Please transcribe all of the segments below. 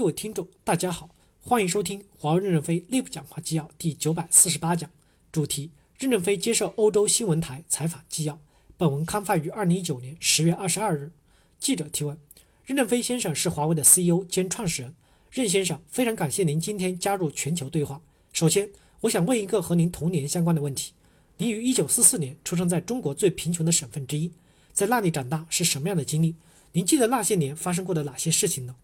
各位听众，大家好，欢迎收听华为任正非内部讲话纪要第九百四十八讲，主题：任正非接受欧洲新闻台采访纪要。本文刊发于二零一九年十月二十二日。记者提问：任正非先生是华为的 CEO 兼创始人，任先生非常感谢您今天加入全球对话。首先，我想问一个和您童年相关的问题：您于一九四四年出生在中国最贫穷的省份之一，在那里长大是什么样的经历？您记得那些年发生过的哪些事情呢？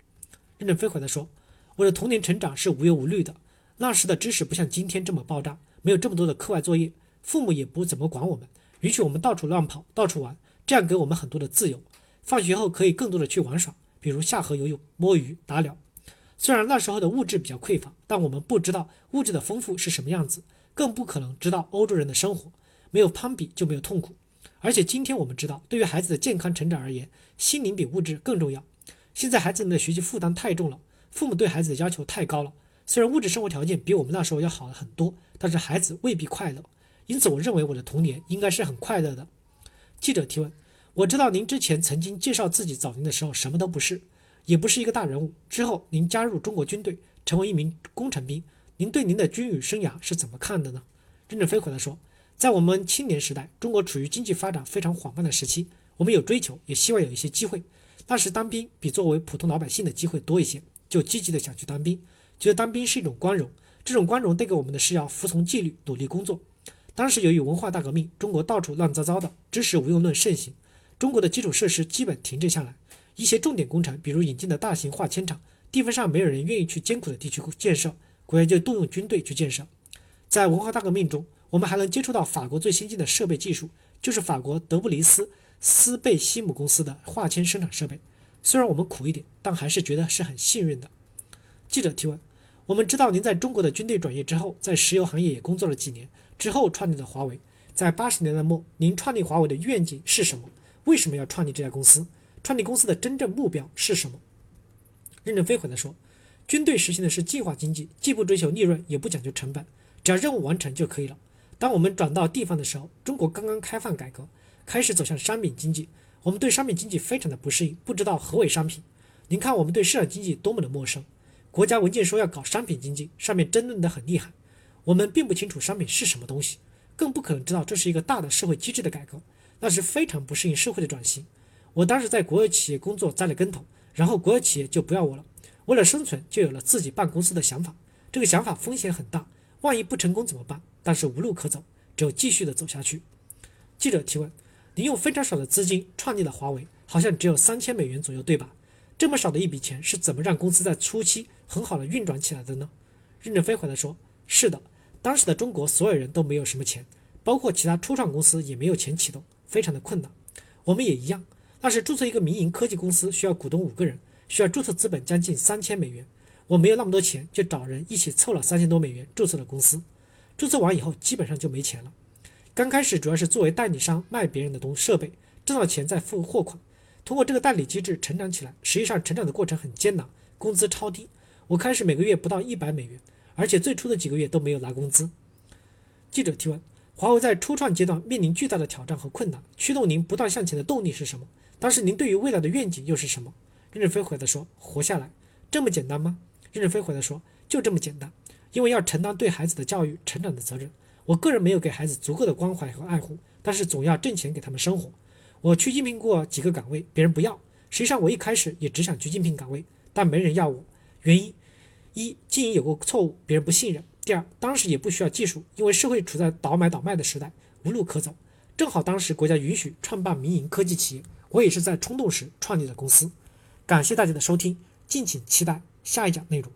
任正非回答说：“我的童年成长是无忧无虑的。那时的知识不像今天这么爆炸，没有这么多的课外作业，父母也不怎么管我们，允许我们到处乱跑、到处玩，这样给我们很多的自由。放学后可以更多的去玩耍，比如下河游泳、摸鱼、打鸟。虽然那时候的物质比较匮乏，但我们不知道物质的丰富是什么样子，更不可能知道欧洲人的生活。没有攀比就没有痛苦。而且今天我们知道，对于孩子的健康成长而言，心灵比物质更重要。”现在孩子们的学习负担太重了，父母对孩子的要求太高了。虽然物质生活条件比我们那时候要好了很多，但是孩子未必快乐。因此，我认为我的童年应该是很快乐的。记者提问：我知道您之前曾经介绍自己早年的时候什么都不是，也不是一个大人物。之后您加入中国军队，成为一名工程兵。您对您的军旅生涯是怎么看的呢？任正非回答说：在我们青年时代，中国处于经济发展非常缓慢的时期，我们有追求，也希望有一些机会。那时当兵比作为普通老百姓的机会多一些，就积极的想去当兵，觉得当兵是一种光荣。这种光荣带给我们的是要服从纪律、努力工作。当时由于文化大革命，中国到处乱糟糟的，知识无用论盛行，中国的基础设施基本停滞下来，一些重点工程，比如引进的大型化纤厂，地方上没有人愿意去艰苦的地区建设，国家就动用军队去建设。在文化大革命中，我们还能接触到法国最先进的设备技术，就是法国德布里斯。斯贝西姆公司的化纤生产设备，虽然我们苦一点，但还是觉得是很幸运的。记者提问：我们知道您在中国的军队转业之后，在石油行业也工作了几年，之后创立了华为。在八十年代末，您创立华为的愿景是什么？为什么要创立这家公司？创立公司的真正目标是什么？任正非回答说：军队实行的是计划经济，既不追求利润，也不讲究成本，只要任务完成就可以了。当我们转到地方的时候，中国刚刚开放改革。开始走向商品经济，我们对商品经济非常的不适应，不知道何为商品。您看我们对市场经济多么的陌生。国家文件说要搞商品经济，上面争论的很厉害，我们并不清楚商品是什么东西，更不可能知道这是一个大的社会机制的改革，那是非常不适应社会的转型。我当时在国有企业工作栽了跟头，然后国有企业就不要我了，为了生存就有了自己办公司的想法。这个想法风险很大，万一不成功怎么办？但是无路可走，只有继续的走下去。记者提问。您用非常少的资金创立了华为，好像只有三千美元左右，对吧？这么少的一笔钱是怎么让公司在初期很好的运转起来的呢？任正非回答说：“是的，当时的中国所有人都没有什么钱，包括其他初创公司也没有钱启动，非常的困难。我们也一样，那时注册一个民营科技公司需要股东五个人，需要注册资本将近三千美元。我没有那么多钱，就找人一起凑了三千多美元注册了公司。注册完以后，基本上就没钱了。”刚开始主要是作为代理商卖别人的东设备，挣到钱再付货款。通过这个代理机制成长起来，实际上成长的过程很艰难，工资超低。我开始每个月不到一百美元，而且最初的几个月都没有拿工资。记者提问：华为在初创阶段面临巨大的挑战和困难，驱动您不断向前的动力是什么？当时您对于未来的愿景又是什么？任正非回答说：活下来，这么简单吗？任正非回答说：就这么简单，因为要承担对孩子的教育成长的责任。我个人没有给孩子足够的关怀和爱护，但是总要挣钱给他们生活。我去应聘过几个岗位，别人不要。实际上我一开始也只想去应聘岗位，但没人要我。原因一，经营有过错误，别人不信任；第二，当时也不需要技术，因为社会处在倒买倒卖的时代，无路可走。正好当时国家允许创办民营科技企业，我也是在冲动时创立的公司。感谢大家的收听，敬请期待下一讲内容。